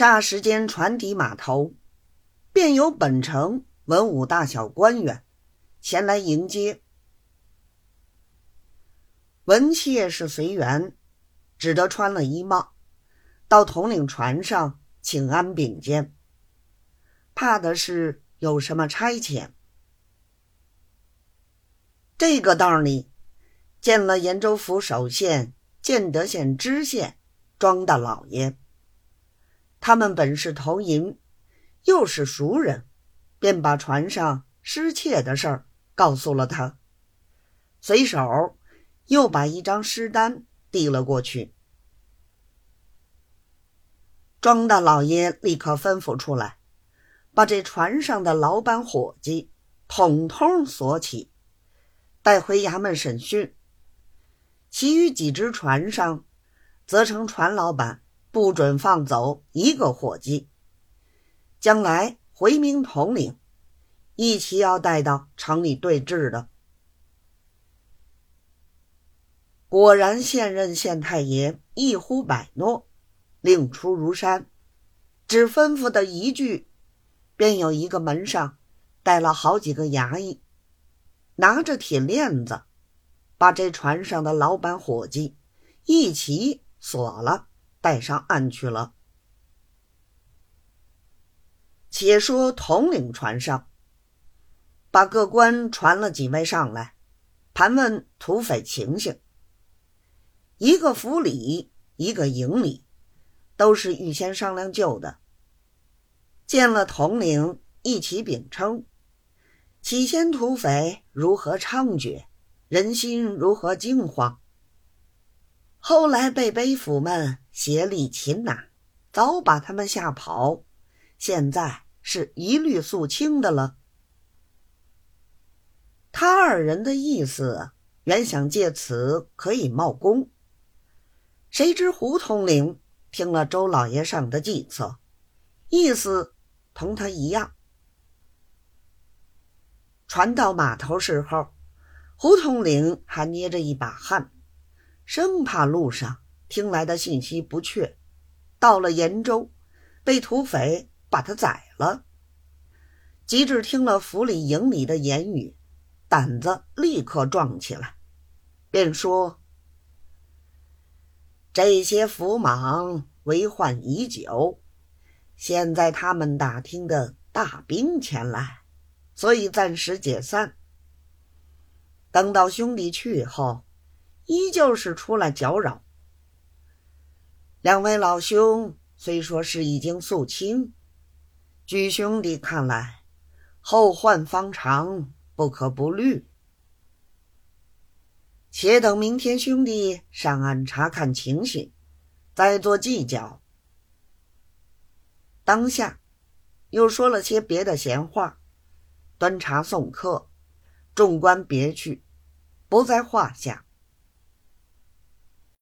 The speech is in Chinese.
霎时间，船抵码头，便有本城文武大小官员前来迎接。文妾是随缘，只得穿了衣帽，到统领船上请安禀见。怕的是有什么差遣。这个道里，见了延州府首县、建德县知县庄大老爷。他们本是同营，又是熟人，便把船上失窃的事儿告诉了他，随手又把一张尸单递了过去。庄大老爷立刻吩咐出来，把这船上的老板伙计统统锁起，带回衙门审讯。其余几只船上，则成船老板。不准放走一个伙计。将来回民统领，一起要带到城里对质的。果然，现任县太爷一呼百诺，令出如山，只吩咐的一句，便有一个门上带了好几个衙役，拿着铁链子，把这船上的老板伙计一起锁了。带上岸去了。且说统领船上，把各官传了几位上来，盘问土匪情形。一个府里，一个营里，都是预先商量就的。见了统领，一起禀称：起先土匪如何猖獗，人心如何惊慌。后来被背府们。协力擒拿，早把他们吓跑，现在是一律肃清的了。他二人的意思，原想借此可以冒功，谁知胡统领听了周老爷上的计策，意思同他一样。船到码头时候，胡统领还捏着一把汗，生怕路上。听来的信息不确，到了延州，被土匪把他宰了。及至听了府里营里的言语，胆子立刻壮起来，便说：“这些府莽为患已久，现在他们打听的大兵前来，所以暂时解散。等到兄弟去后，依旧是出来搅扰。”两位老兄虽说是已经肃清，据兄弟看来，后患方长，不可不虑。且等明天兄弟上岸查看情形，再做计较。当下又说了些别的闲话，端茶送客，众官别去，不在话下。